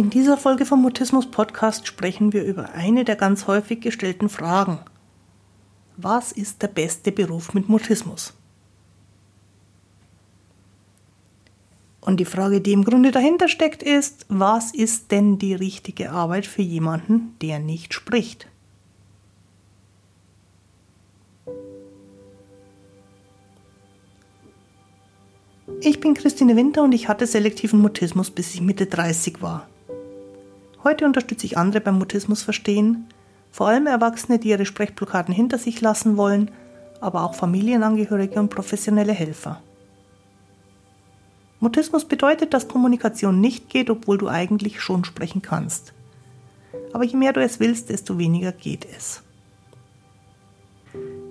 In dieser Folge vom Mutismus Podcast sprechen wir über eine der ganz häufig gestellten Fragen. Was ist der beste Beruf mit Mutismus? Und die Frage, die im Grunde dahinter steckt, ist, was ist denn die richtige Arbeit für jemanden, der nicht spricht? Ich bin Christine Winter und ich hatte selektiven Mutismus, bis ich Mitte 30 war. Heute unterstütze ich andere beim Mutismus verstehen, vor allem Erwachsene, die ihre Sprechblockaden hinter sich lassen wollen, aber auch Familienangehörige und professionelle Helfer. Mutismus bedeutet, dass Kommunikation nicht geht, obwohl du eigentlich schon sprechen kannst. Aber je mehr du es willst, desto weniger geht es.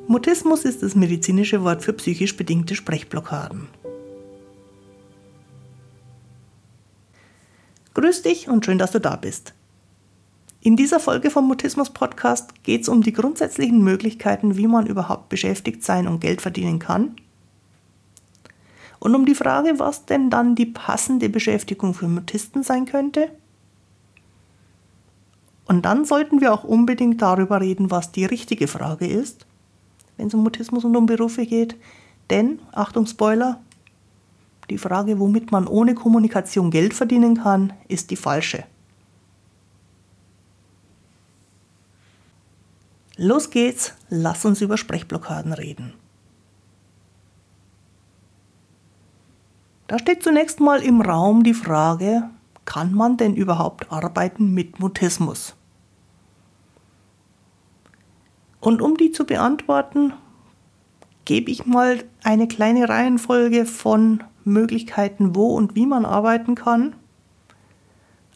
Mutismus ist das medizinische Wort für psychisch bedingte Sprechblockaden. Grüß dich und schön, dass du da bist. In dieser Folge vom Mutismus Podcast geht es um die grundsätzlichen Möglichkeiten, wie man überhaupt beschäftigt sein und Geld verdienen kann. Und um die Frage, was denn dann die passende Beschäftigung für Mutisten sein könnte. Und dann sollten wir auch unbedingt darüber reden, was die richtige Frage ist, wenn es um Mutismus und um Berufe geht. Denn, Achtung Spoiler, die Frage, womit man ohne Kommunikation Geld verdienen kann, ist die falsche. Los geht's, lass uns über Sprechblockaden reden. Da steht zunächst mal im Raum die Frage, kann man denn überhaupt arbeiten mit Mutismus? Und um die zu beantworten, gebe ich mal eine kleine Reihenfolge von Möglichkeiten, wo und wie man arbeiten kann.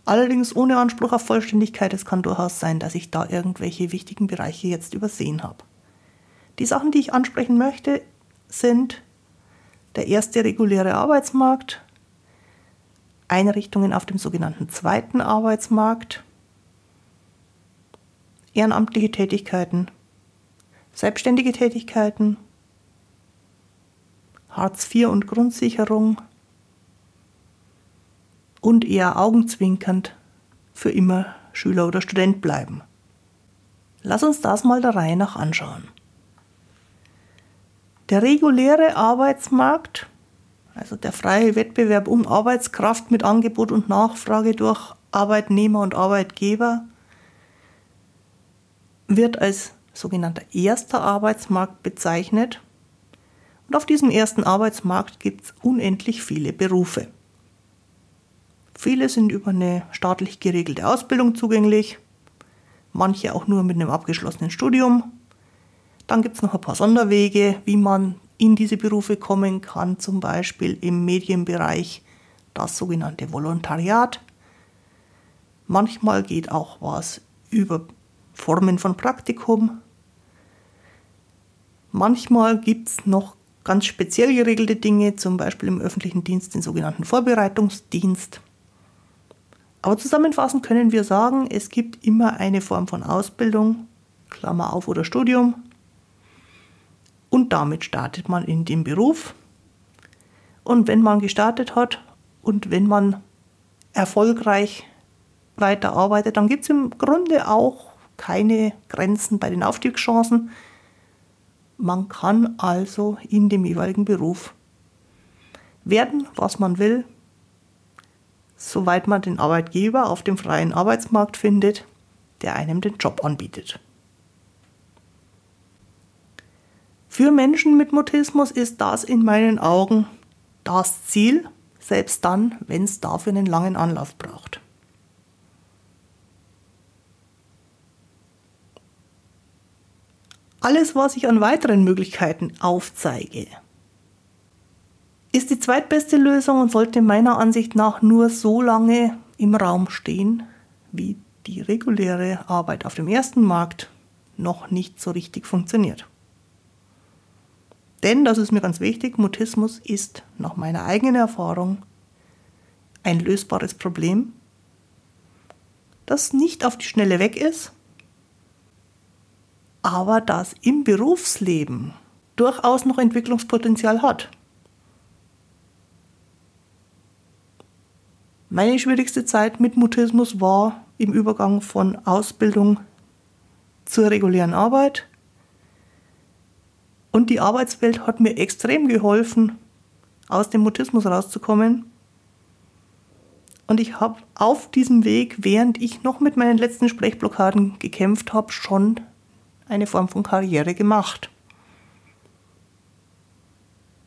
Allerdings ohne Anspruch auf Vollständigkeit. Es kann durchaus sein, dass ich da irgendwelche wichtigen Bereiche jetzt übersehen habe. Die Sachen, die ich ansprechen möchte, sind der erste reguläre Arbeitsmarkt, Einrichtungen auf dem sogenannten zweiten Arbeitsmarkt, ehrenamtliche Tätigkeiten, selbstständige Tätigkeiten, Hartz IV und Grundsicherung und eher augenzwinkernd für immer Schüler oder Student bleiben. Lass uns das mal der Reihe nach anschauen. Der reguläre Arbeitsmarkt, also der freie Wettbewerb um Arbeitskraft mit Angebot und Nachfrage durch Arbeitnehmer und Arbeitgeber, wird als sogenannter erster Arbeitsmarkt bezeichnet und auf diesem ersten Arbeitsmarkt gibt es unendlich viele Berufe. Viele sind über eine staatlich geregelte Ausbildung zugänglich, manche auch nur mit einem abgeschlossenen Studium. Dann gibt es noch ein paar Sonderwege, wie man in diese Berufe kommen kann, zum Beispiel im Medienbereich das sogenannte Volontariat. Manchmal geht auch was über Formen von Praktikum. Manchmal gibt es noch ganz speziell geregelte Dinge, zum Beispiel im öffentlichen Dienst den sogenannten Vorbereitungsdienst. Aber zusammenfassend können wir sagen, es gibt immer eine Form von Ausbildung, Klammer auf oder Studium, und damit startet man in den Beruf. Und wenn man gestartet hat und wenn man erfolgreich weiterarbeitet, dann gibt es im Grunde auch keine Grenzen bei den Aufstiegschancen. Man kann also in dem jeweiligen Beruf werden, was man will, soweit man den Arbeitgeber auf dem freien Arbeitsmarkt findet, der einem den Job anbietet. Für Menschen mit Mutismus ist das in meinen Augen das Ziel, selbst dann, wenn es dafür einen langen Anlauf braucht. Alles, was ich an weiteren Möglichkeiten aufzeige, ist die zweitbeste Lösung und sollte meiner Ansicht nach nur so lange im Raum stehen, wie die reguläre Arbeit auf dem ersten Markt noch nicht so richtig funktioniert. Denn, das ist mir ganz wichtig, Mutismus ist nach meiner eigenen Erfahrung ein lösbares Problem, das nicht auf die Schnelle weg ist, aber das im Berufsleben durchaus noch Entwicklungspotenzial hat. Meine schwierigste Zeit mit Mutismus war im Übergang von Ausbildung zur regulären Arbeit. Und die Arbeitswelt hat mir extrem geholfen, aus dem Mutismus rauszukommen. Und ich habe auf diesem Weg, während ich noch mit meinen letzten Sprechblockaden gekämpft habe, schon eine Form von Karriere gemacht.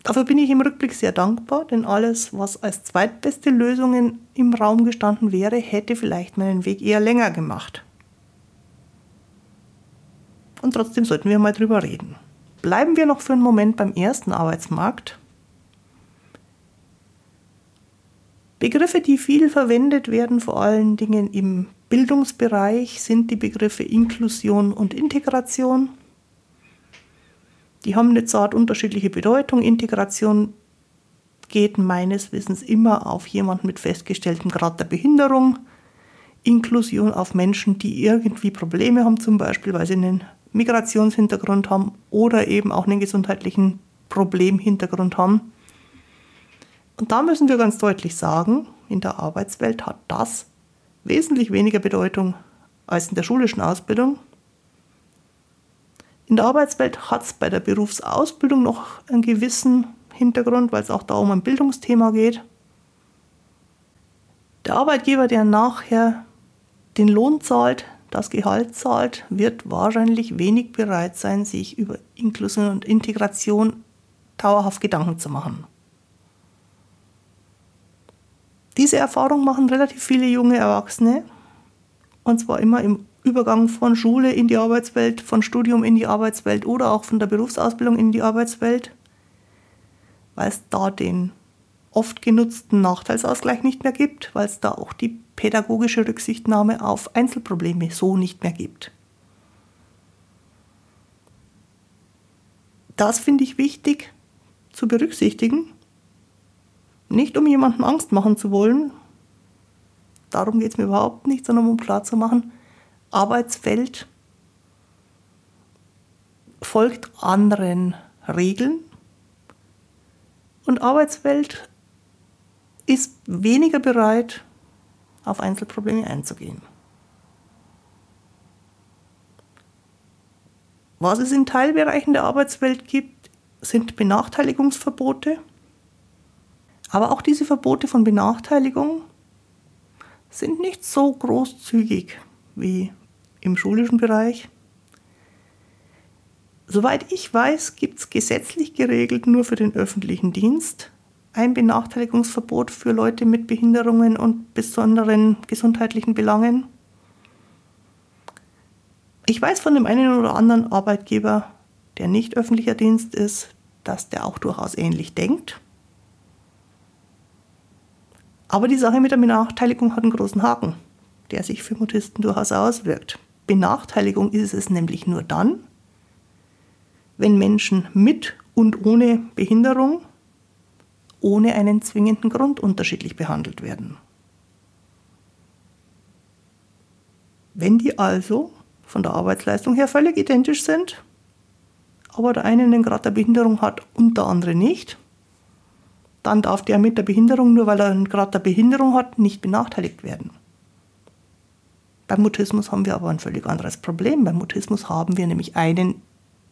Dafür bin ich im Rückblick sehr dankbar, denn alles, was als zweitbeste Lösung im Raum gestanden wäre, hätte vielleicht meinen Weg eher länger gemacht. Und trotzdem sollten wir mal drüber reden. Bleiben wir noch für einen Moment beim ersten Arbeitsmarkt. Begriffe, die viel verwendet werden, vor allen Dingen im Bildungsbereich, sind die Begriffe Inklusion und Integration. Die haben eine zart unterschiedliche Bedeutung. Integration geht meines Wissens immer auf jemanden mit festgestelltem Grad der Behinderung. Inklusion auf Menschen, die irgendwie Probleme haben, zum Beispiel weil sie einen Migrationshintergrund haben oder eben auch einen gesundheitlichen Problemhintergrund haben. Und da müssen wir ganz deutlich sagen, in der Arbeitswelt hat das wesentlich weniger Bedeutung als in der schulischen Ausbildung. In der Arbeitswelt hat es bei der Berufsausbildung noch einen gewissen Hintergrund, weil es auch da um ein Bildungsthema geht. Der Arbeitgeber, der nachher den Lohn zahlt, das Gehalt zahlt, wird wahrscheinlich wenig bereit sein, sich über Inklusion und Integration dauerhaft Gedanken zu machen. Diese Erfahrung machen relativ viele junge Erwachsene, und zwar immer im Übergang von Schule in die Arbeitswelt, von Studium in die Arbeitswelt oder auch von der Berufsausbildung in die Arbeitswelt, weil es da den oft genutzten Nachteilsausgleich nicht mehr gibt, weil es da auch die pädagogische Rücksichtnahme auf Einzelprobleme so nicht mehr gibt. Das finde ich wichtig zu berücksichtigen, nicht um jemandem Angst machen zu wollen, darum geht es mir überhaupt nicht, sondern um klarzumachen, Arbeitswelt folgt anderen Regeln und Arbeitswelt ist weniger bereit, auf Einzelprobleme einzugehen. Was es in Teilbereichen der Arbeitswelt gibt, sind Benachteiligungsverbote. Aber auch diese Verbote von Benachteiligung sind nicht so großzügig wie im schulischen Bereich. Soweit ich weiß, gibt es gesetzlich geregelt nur für den öffentlichen Dienst ein Benachteiligungsverbot für Leute mit Behinderungen und besonderen gesundheitlichen Belangen. Ich weiß von dem einen oder anderen Arbeitgeber, der nicht öffentlicher Dienst ist, dass der auch durchaus ähnlich denkt. Aber die Sache mit der Benachteiligung hat einen großen Haken der sich für Mutisten durchaus auswirkt. Benachteiligung ist es nämlich nur dann, wenn Menschen mit und ohne Behinderung ohne einen zwingenden Grund unterschiedlich behandelt werden. Wenn die also von der Arbeitsleistung her völlig identisch sind, aber der eine einen Grad der Behinderung hat und der andere nicht, dann darf der mit der Behinderung, nur weil er Grad der Behinderung hat, nicht benachteiligt werden. Beim Mutismus haben wir aber ein völlig anderes Problem. Beim Mutismus haben wir nämlich einen,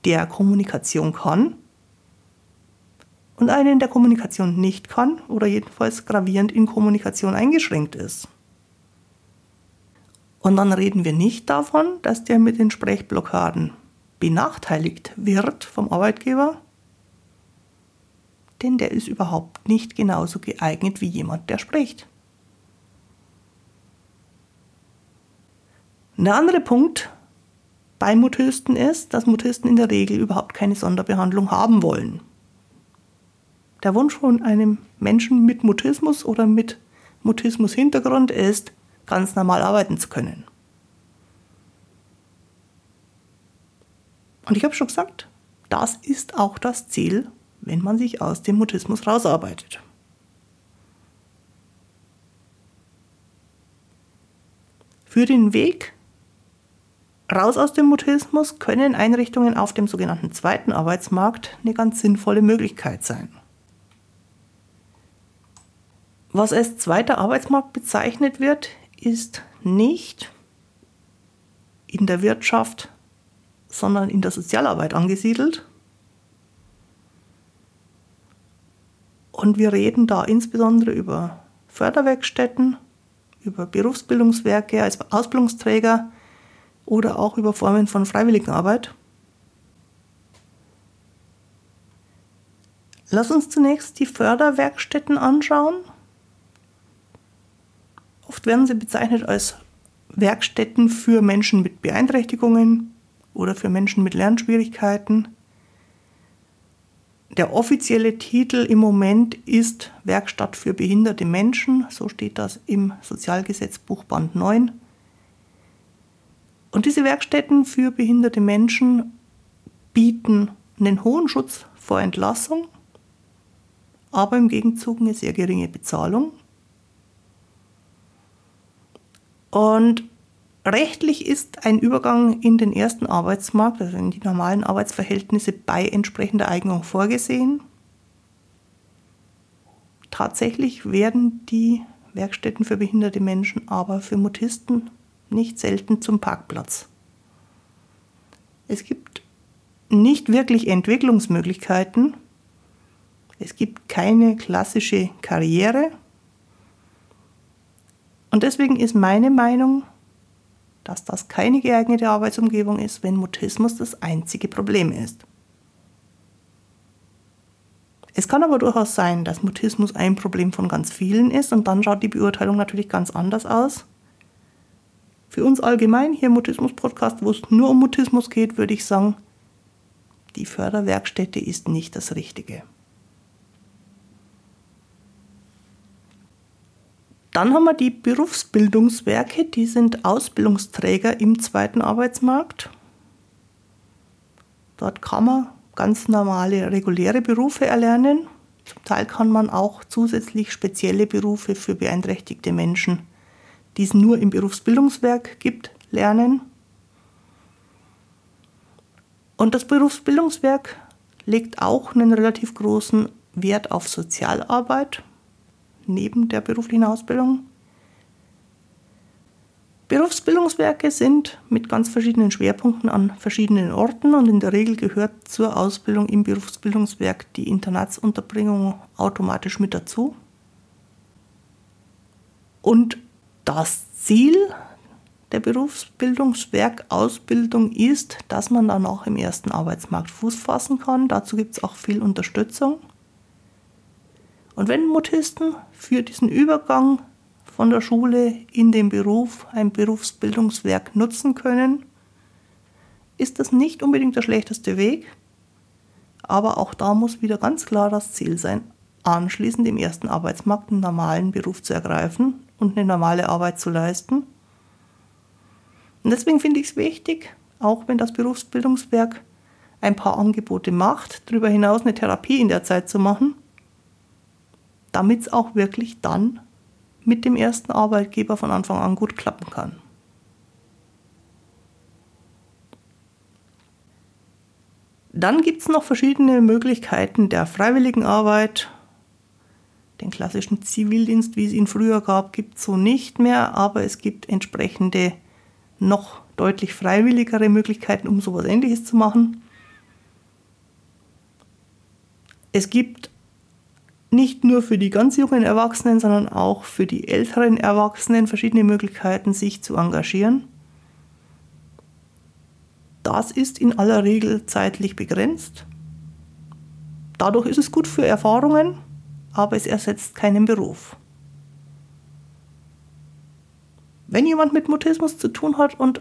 der Kommunikation kann und einen, der Kommunikation nicht kann oder jedenfalls gravierend in Kommunikation eingeschränkt ist. Und dann reden wir nicht davon, dass der mit den Sprechblockaden benachteiligt wird vom Arbeitgeber, denn der ist überhaupt nicht genauso geeignet wie jemand, der spricht. Ein anderer Punkt bei Mutisten ist, dass Mutisten in der Regel überhaupt keine Sonderbehandlung haben wollen. Der Wunsch von einem Menschen mit Mutismus oder mit Mutismus-Hintergrund ist, ganz normal arbeiten zu können. Und ich habe schon gesagt, das ist auch das Ziel, wenn man sich aus dem Mutismus rausarbeitet. Für den Weg Raus aus dem Mutismus können Einrichtungen auf dem sogenannten zweiten Arbeitsmarkt eine ganz sinnvolle Möglichkeit sein. Was als zweiter Arbeitsmarkt bezeichnet wird, ist nicht in der Wirtschaft, sondern in der Sozialarbeit angesiedelt. Und wir reden da insbesondere über Förderwerkstätten, über Berufsbildungswerke als Ausbildungsträger oder auch über Formen von Freiwilligenarbeit. Lass uns zunächst die Förderwerkstätten anschauen. Oft werden sie bezeichnet als Werkstätten für Menschen mit Beeinträchtigungen oder für Menschen mit Lernschwierigkeiten. Der offizielle Titel im Moment ist Werkstatt für behinderte Menschen, so steht das im Sozialgesetzbuch Band 9. Und diese Werkstätten für behinderte Menschen bieten einen hohen Schutz vor Entlassung, aber im Gegenzug eine sehr geringe Bezahlung. Und Rechtlich ist ein Übergang in den ersten Arbeitsmarkt, also in die normalen Arbeitsverhältnisse bei entsprechender Eignung vorgesehen. Tatsächlich werden die Werkstätten für behinderte Menschen aber für Mutisten nicht selten zum Parkplatz. Es gibt nicht wirklich Entwicklungsmöglichkeiten. Es gibt keine klassische Karriere. Und deswegen ist meine Meinung, dass das keine geeignete Arbeitsumgebung ist, wenn Mutismus das einzige Problem ist. Es kann aber durchaus sein, dass Mutismus ein Problem von ganz vielen ist und dann schaut die Beurteilung natürlich ganz anders aus. Für uns allgemein hier im Mutismus-Podcast, wo es nur um Mutismus geht, würde ich sagen, die Förderwerkstätte ist nicht das Richtige. Dann haben wir die Berufsbildungswerke, die sind Ausbildungsträger im zweiten Arbeitsmarkt. Dort kann man ganz normale, reguläre Berufe erlernen. Zum Teil kann man auch zusätzlich spezielle Berufe für beeinträchtigte Menschen, die es nur im Berufsbildungswerk gibt, lernen. Und das Berufsbildungswerk legt auch einen relativ großen Wert auf Sozialarbeit neben der beruflichen Ausbildung. Berufsbildungswerke sind mit ganz verschiedenen Schwerpunkten an verschiedenen Orten und in der Regel gehört zur Ausbildung im Berufsbildungswerk die Internatsunterbringung automatisch mit dazu. Und das Ziel der Berufsbildungswerk-Ausbildung ist, dass man dann auch im ersten Arbeitsmarkt Fuß fassen kann. Dazu gibt es auch viel Unterstützung. Und wenn Mutisten für diesen Übergang von der Schule in den Beruf ein Berufsbildungswerk nutzen können, ist das nicht unbedingt der schlechteste Weg, aber auch da muss wieder ganz klar das Ziel sein, anschließend im ersten Arbeitsmarkt einen normalen Beruf zu ergreifen und eine normale Arbeit zu leisten. Und deswegen finde ich es wichtig, auch wenn das Berufsbildungswerk ein paar Angebote macht, darüber hinaus eine Therapie in der Zeit zu machen, damit es auch wirklich dann mit dem ersten Arbeitgeber von Anfang an gut klappen kann. Dann gibt es noch verschiedene Möglichkeiten der Freiwilligenarbeit. Den klassischen Zivildienst, wie es ihn früher gab, gibt es so nicht mehr, aber es gibt entsprechende noch deutlich freiwilligere Möglichkeiten, um sowas ähnliches zu machen. Es gibt nicht nur für die ganz jungen Erwachsenen, sondern auch für die älteren Erwachsenen verschiedene Möglichkeiten, sich zu engagieren. Das ist in aller Regel zeitlich begrenzt. Dadurch ist es gut für Erfahrungen, aber es ersetzt keinen Beruf. Wenn jemand mit Mutismus zu tun hat und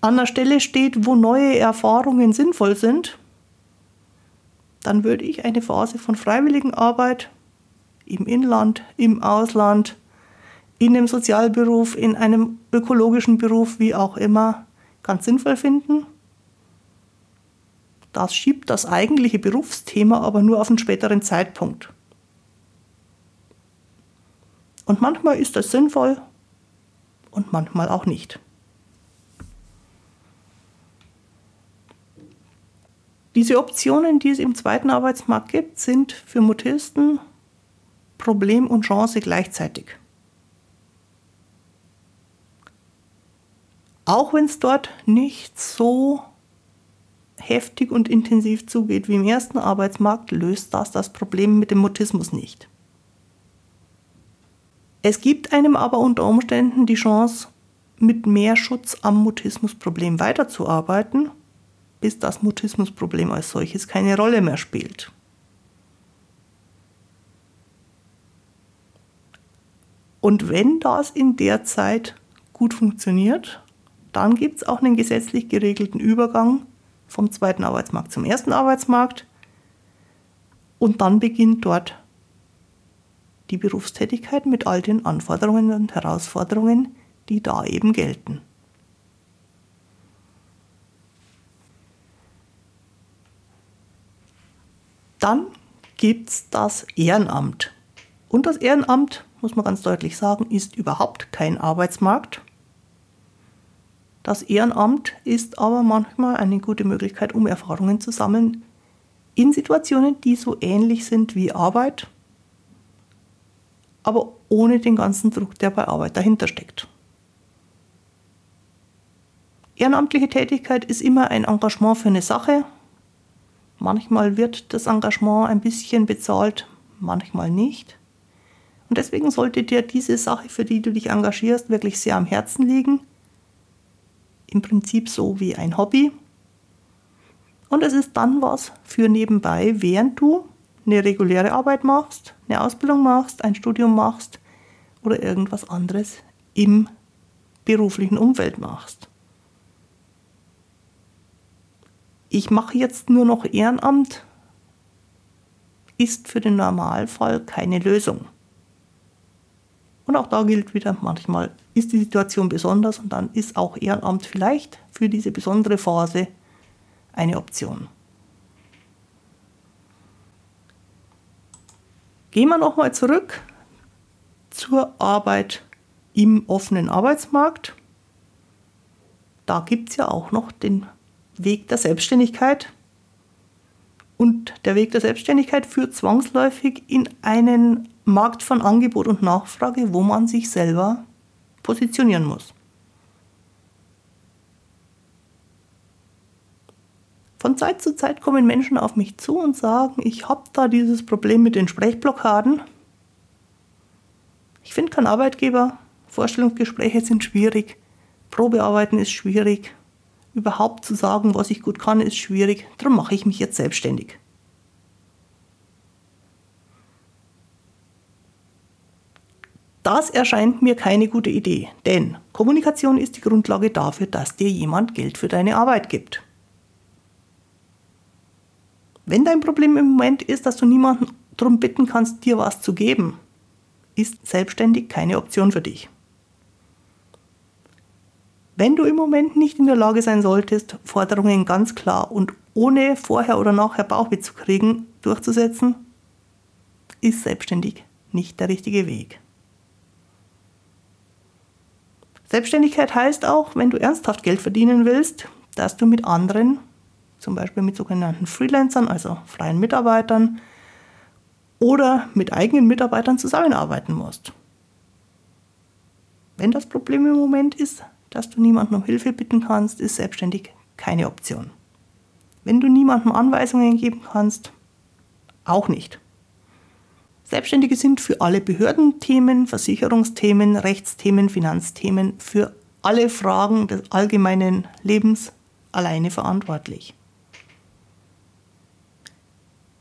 an der Stelle steht, wo neue Erfahrungen sinnvoll sind, dann würde ich eine Phase von Freiwilligenarbeit im Inland, im Ausland, in einem Sozialberuf, in einem ökologischen Beruf, wie auch immer, ganz sinnvoll finden. Das schiebt das eigentliche Berufsthema aber nur auf einen späteren Zeitpunkt. Und manchmal ist das sinnvoll und manchmal auch nicht. Diese Optionen, die es im zweiten Arbeitsmarkt gibt, sind für Mutisten Problem und Chance gleichzeitig. Auch wenn es dort nicht so heftig und intensiv zugeht wie im ersten Arbeitsmarkt, löst das das Problem mit dem Mutismus nicht. Es gibt einem aber unter Umständen die Chance, mit mehr Schutz am Mutismusproblem weiterzuarbeiten, bis das Mutismusproblem als solches keine Rolle mehr spielt. Und wenn das in der Zeit gut funktioniert, dann gibt es auch einen gesetzlich geregelten Übergang vom zweiten Arbeitsmarkt zum ersten Arbeitsmarkt und dann beginnt dort die Berufstätigkeit mit all den Anforderungen und Herausforderungen, die da eben gelten. Dann gibt es das Ehrenamt. Und das Ehrenamt, muss man ganz deutlich sagen, ist überhaupt kein Arbeitsmarkt. Das Ehrenamt ist aber manchmal eine gute Möglichkeit, um Erfahrungen zu sammeln in Situationen, die so ähnlich sind wie Arbeit, aber ohne den ganzen Druck, der bei Arbeit dahinter steckt. Ehrenamtliche Tätigkeit ist immer ein Engagement für eine Sache. Manchmal wird das Engagement ein bisschen bezahlt, manchmal nicht. Und deswegen sollte dir diese Sache, für die du dich engagierst, wirklich sehr am Herzen liegen. Im Prinzip so wie ein Hobby. Und es ist dann was für nebenbei, während du eine reguläre Arbeit machst, eine Ausbildung machst, ein Studium machst oder irgendwas anderes im beruflichen Umfeld machst. Ich mache jetzt nur noch Ehrenamt, ist für den Normalfall keine Lösung. Und auch da gilt wieder, manchmal ist die Situation besonders und dann ist auch Ehrenamt vielleicht für diese besondere Phase eine Option. Gehen wir nochmal zurück zur Arbeit im offenen Arbeitsmarkt. Da gibt es ja auch noch den Weg der Selbstständigkeit. Und der Weg der Selbstständigkeit führt zwangsläufig in einen Markt von Angebot und Nachfrage, wo man sich selber positionieren muss. Von Zeit zu Zeit kommen Menschen auf mich zu und sagen, ich habe da dieses Problem mit den Sprechblockaden. Ich finde keinen Arbeitgeber, Vorstellungsgespräche sind schwierig, Probearbeiten ist schwierig, überhaupt zu sagen, was ich gut kann, ist schwierig. Darum mache ich mich jetzt selbstständig. Das erscheint mir keine gute Idee, denn Kommunikation ist die Grundlage dafür, dass dir jemand Geld für deine Arbeit gibt. Wenn dein Problem im Moment ist, dass du niemanden darum bitten kannst, dir was zu geben, ist selbstständig keine Option für dich. Wenn du im Moment nicht in der Lage sein solltest, Forderungen ganz klar und ohne vorher oder nachher Bauchweh zu kriegen durchzusetzen, ist selbstständig nicht der richtige Weg. Selbstständigkeit heißt auch, wenn du ernsthaft Geld verdienen willst, dass du mit anderen, zum Beispiel mit sogenannten Freelancern, also freien Mitarbeitern, oder mit eigenen Mitarbeitern zusammenarbeiten musst. Wenn das Problem im Moment ist, dass du niemanden um Hilfe bitten kannst, ist selbstständig keine Option. Wenn du niemandem Anweisungen geben kannst, auch nicht. Selbstständige sind für alle Behördenthemen, Versicherungsthemen, Rechtsthemen, Finanzthemen, für alle Fragen des allgemeinen Lebens alleine verantwortlich.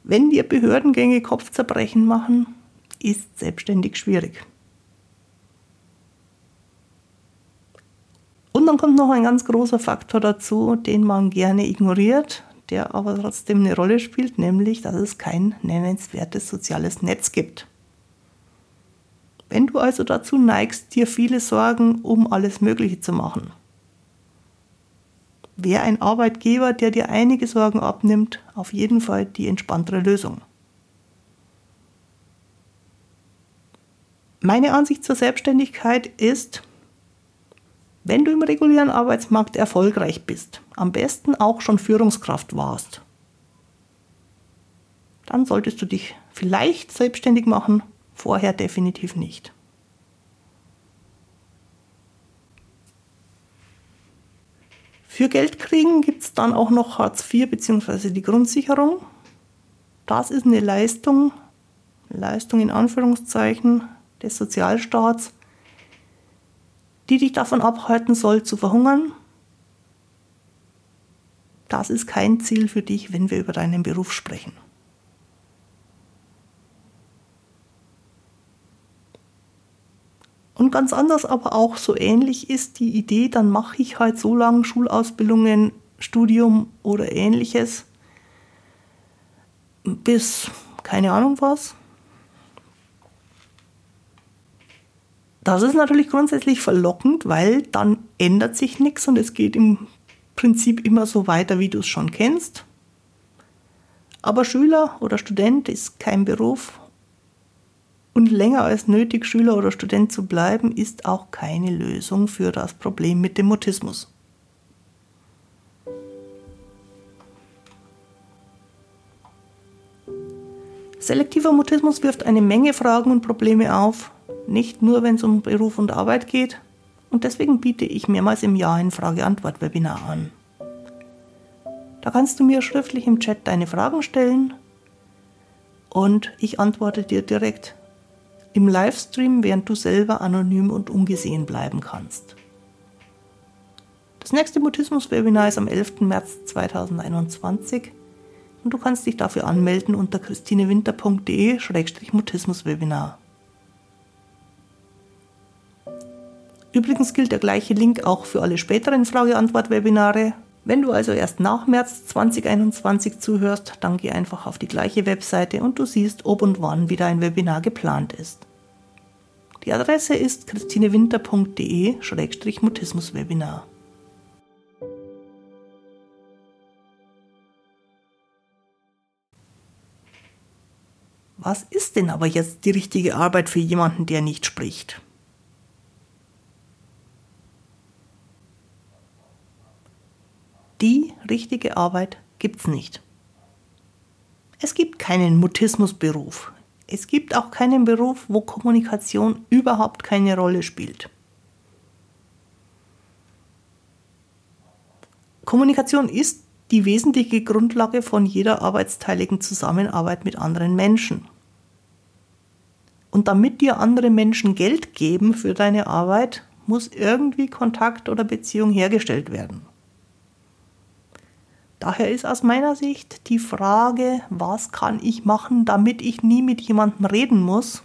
Wenn dir Behördengänge Kopfzerbrechen machen, ist selbstständig schwierig. Und dann kommt noch ein ganz großer Faktor dazu, den man gerne ignoriert, der aber trotzdem eine Rolle spielt, nämlich, dass es kein nennenswertes soziales Netz gibt. Wenn du also dazu neigst, dir viele Sorgen um alles Mögliche zu machen, wäre ein Arbeitgeber, der dir einige Sorgen abnimmt, auf jeden Fall die entspanntere Lösung. Meine Ansicht zur Selbstständigkeit ist, wenn du im regulären Arbeitsmarkt erfolgreich bist, am besten auch schon Führungskraft warst, dann solltest du dich vielleicht selbstständig machen, Vorher definitiv nicht. Für Geld kriegen gibt es dann auch noch Hartz IV bzw. die Grundsicherung. Das ist eine Leistung, Leistung in Anführungszeichen des Sozialstaats, die dich davon abhalten soll zu verhungern. Das ist kein Ziel für dich, wenn wir über deinen Beruf sprechen. Und ganz anders, aber auch so ähnlich ist die Idee, dann mache ich halt so lange Schulausbildungen, Studium oder ähnliches, bis keine Ahnung was. Das ist natürlich grundsätzlich verlockend, weil dann ändert sich nichts und es geht im Prinzip immer so weiter, wie du es schon kennst. Aber Schüler oder Student ist kein Beruf und länger als nötig Schüler oder Student zu bleiben, ist auch keine Lösung für das Problem mit dem Mutismus. Selektiver Mutismus wirft eine Menge Fragen und Probleme auf, nicht nur wenn es um Beruf und Arbeit geht, und deswegen biete ich mehrmals im Jahr ein Frage-Antwort-Webinar an. Da kannst du mir schriftlich im Chat deine Fragen stellen und ich antworte dir direkt im Livestream, während du selber anonym und ungesehen bleiben kannst. Das nächste Mutismus-Webinar ist am 11. März 2021 und du kannst dich dafür anmelden unter christinewinter.de-mutismus-Webinar. Übrigens gilt der gleiche Link auch für alle späteren Frage-Antwort-Webinare. Wenn du also erst nach März 2021 zuhörst, dann geh einfach auf die gleiche Webseite und du siehst, ob und wann wieder ein Webinar geplant ist. Die Adresse ist christinewinter.de-mutismuswebinar. Was ist denn aber jetzt die richtige Arbeit für jemanden, der nicht spricht? Die richtige Arbeit gibt's nicht. Es gibt keinen Mutismusberuf. Es gibt auch keinen Beruf, wo Kommunikation überhaupt keine Rolle spielt. Kommunikation ist die wesentliche Grundlage von jeder arbeitsteiligen Zusammenarbeit mit anderen Menschen. Und damit dir andere Menschen Geld geben für deine Arbeit, muss irgendwie Kontakt oder Beziehung hergestellt werden. Daher ist aus meiner Sicht die Frage, was kann ich machen, damit ich nie mit jemandem reden muss,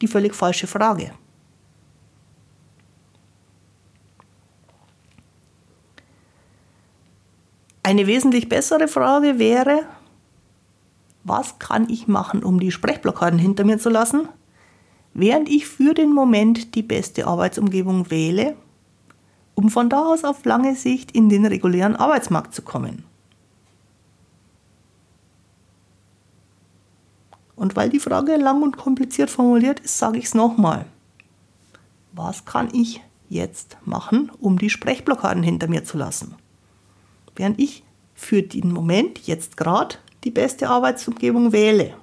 die völlig falsche Frage. Eine wesentlich bessere Frage wäre, was kann ich machen, um die Sprechblockaden hinter mir zu lassen, während ich für den Moment die beste Arbeitsumgebung wähle um von da aus auf lange Sicht in den regulären Arbeitsmarkt zu kommen. Und weil die Frage lang und kompliziert formuliert ist, sage ich es nochmal. Was kann ich jetzt machen, um die Sprechblockaden hinter mir zu lassen? Während ich für den Moment jetzt gerade die beste Arbeitsumgebung wähle,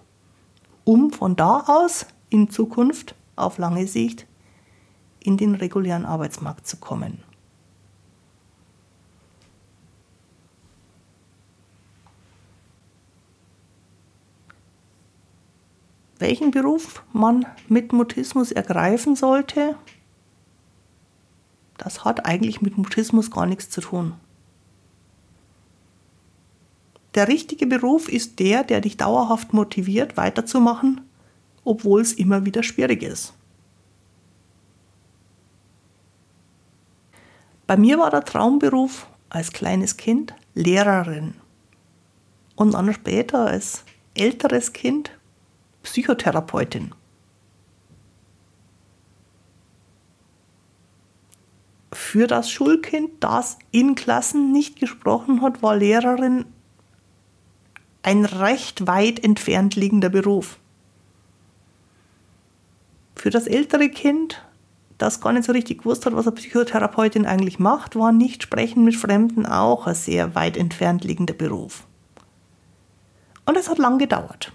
um von da aus in Zukunft auf lange Sicht in den regulären Arbeitsmarkt zu kommen. Welchen Beruf man mit Mutismus ergreifen sollte, das hat eigentlich mit Mutismus gar nichts zu tun. Der richtige Beruf ist der, der dich dauerhaft motiviert, weiterzumachen, obwohl es immer wieder schwierig ist. Bei mir war der Traumberuf als kleines Kind Lehrerin und dann später als älteres Kind Psychotherapeutin. Für das Schulkind, das in Klassen nicht gesprochen hat, war Lehrerin ein recht weit entfernt liegender Beruf. Für das ältere Kind, das gar nicht so richtig gewusst hat, was eine Psychotherapeutin eigentlich macht, war nicht Sprechen mit Fremden auch ein sehr weit entfernt liegender Beruf. Und es hat lang gedauert.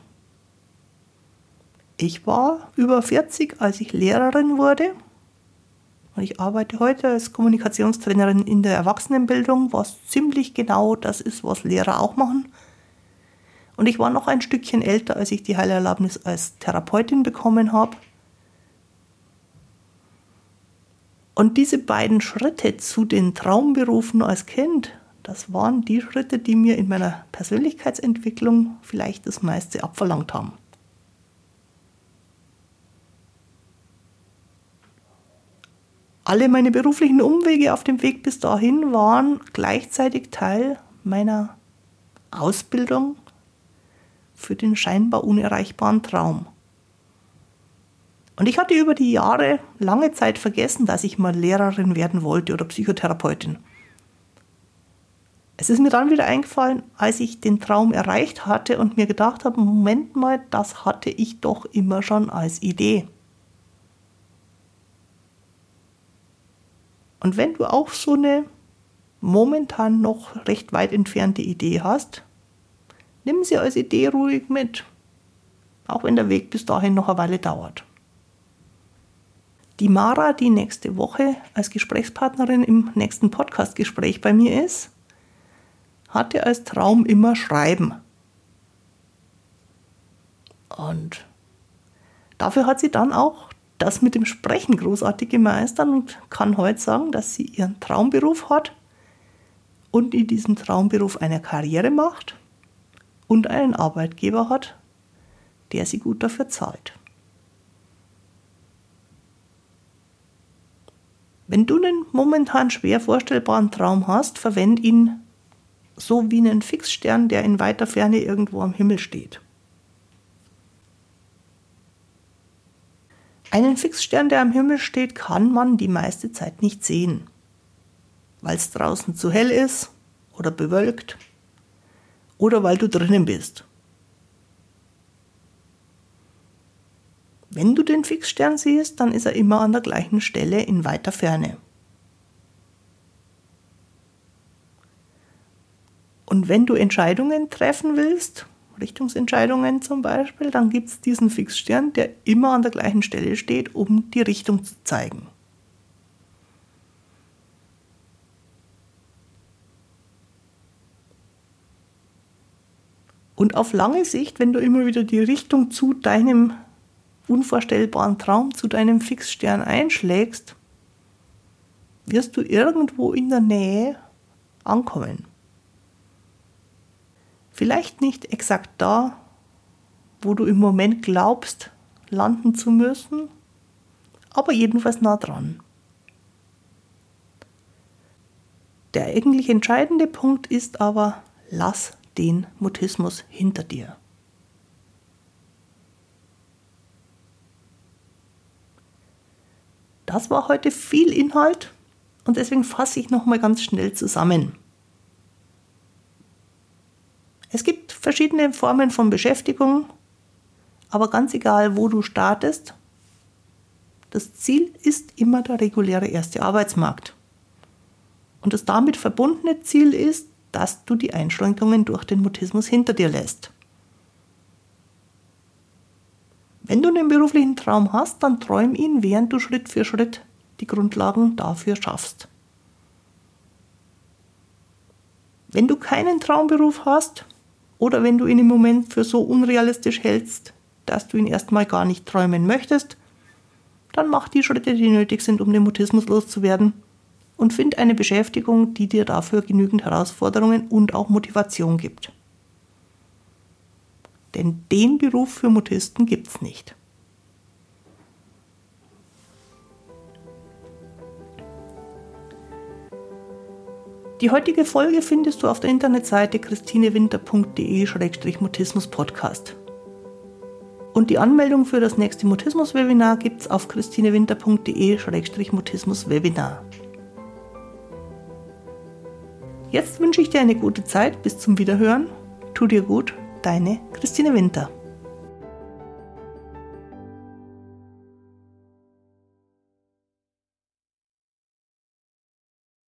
Ich war über 40, als ich Lehrerin wurde. Und ich arbeite heute als Kommunikationstrainerin in der Erwachsenenbildung, was ziemlich genau das ist, was Lehrer auch machen. Und ich war noch ein Stückchen älter, als ich die Heilerlaubnis als Therapeutin bekommen habe. Und diese beiden Schritte zu den Traumberufen als Kind, das waren die Schritte, die mir in meiner Persönlichkeitsentwicklung vielleicht das meiste abverlangt haben. Alle meine beruflichen Umwege auf dem Weg bis dahin waren gleichzeitig Teil meiner Ausbildung für den scheinbar unerreichbaren Traum. Und ich hatte über die Jahre lange Zeit vergessen, dass ich mal Lehrerin werden wollte oder Psychotherapeutin. Es ist mir dann wieder eingefallen, als ich den Traum erreicht hatte und mir gedacht habe, Moment mal, das hatte ich doch immer schon als Idee. Und wenn du auch so eine momentan noch recht weit entfernte Idee hast, nimm sie als Idee ruhig mit, auch wenn der Weg bis dahin noch eine Weile dauert. Die Mara, die nächste Woche als Gesprächspartnerin im nächsten Podcastgespräch bei mir ist, hatte als Traum immer Schreiben. Und dafür hat sie dann auch das mit dem Sprechen großartig gemeistert und kann heute sagen, dass sie ihren Traumberuf hat und in diesem Traumberuf eine Karriere macht und einen Arbeitgeber hat, der sie gut dafür zahlt. Wenn du einen momentan schwer vorstellbaren Traum hast, verwend ihn so wie einen Fixstern, der in weiter Ferne irgendwo am Himmel steht. Einen Fixstern, der am Himmel steht, kann man die meiste Zeit nicht sehen, weil es draußen zu hell ist oder bewölkt oder weil du drinnen bist. Wenn du den Fixstern siehst, dann ist er immer an der gleichen Stelle in weiter Ferne. Und wenn du Entscheidungen treffen willst, Richtungsentscheidungen zum Beispiel, dann gibt es diesen Fixstern, der immer an der gleichen Stelle steht, um die Richtung zu zeigen. Und auf lange Sicht, wenn du immer wieder die Richtung zu deinem unvorstellbaren Traum, zu deinem Fixstern einschlägst, wirst du irgendwo in der Nähe ankommen. Vielleicht nicht exakt da, wo du im Moment glaubst, landen zu müssen, aber jedenfalls nah dran. Der eigentlich entscheidende Punkt ist aber, lass den Mutismus hinter dir. Das war heute viel Inhalt und deswegen fasse ich nochmal ganz schnell zusammen. Es gibt verschiedene Formen von Beschäftigung, aber ganz egal, wo du startest, das Ziel ist immer der reguläre erste Arbeitsmarkt. Und das damit verbundene Ziel ist, dass du die Einschränkungen durch den Mutismus hinter dir lässt. Wenn du einen beruflichen Traum hast, dann träum ihn, während du Schritt für Schritt die Grundlagen dafür schaffst. Wenn du keinen Traumberuf hast, oder wenn du ihn im Moment für so unrealistisch hältst, dass du ihn erstmal gar nicht träumen möchtest, dann mach die Schritte, die nötig sind, um den Mutismus loszuwerden und find eine Beschäftigung, die dir dafür genügend Herausforderungen und auch Motivation gibt. Denn den Beruf für Mutisten gibt's nicht. Die heutige Folge findest du auf der Internetseite christinewinter.de-mutismus-podcast. Und die Anmeldung für das nächste Mutismus-Webinar gibt's auf christinewinter.de-mutismus-webinar. Jetzt wünsche ich dir eine gute Zeit. Bis zum Wiederhören. Tu dir gut. Deine Christine Winter.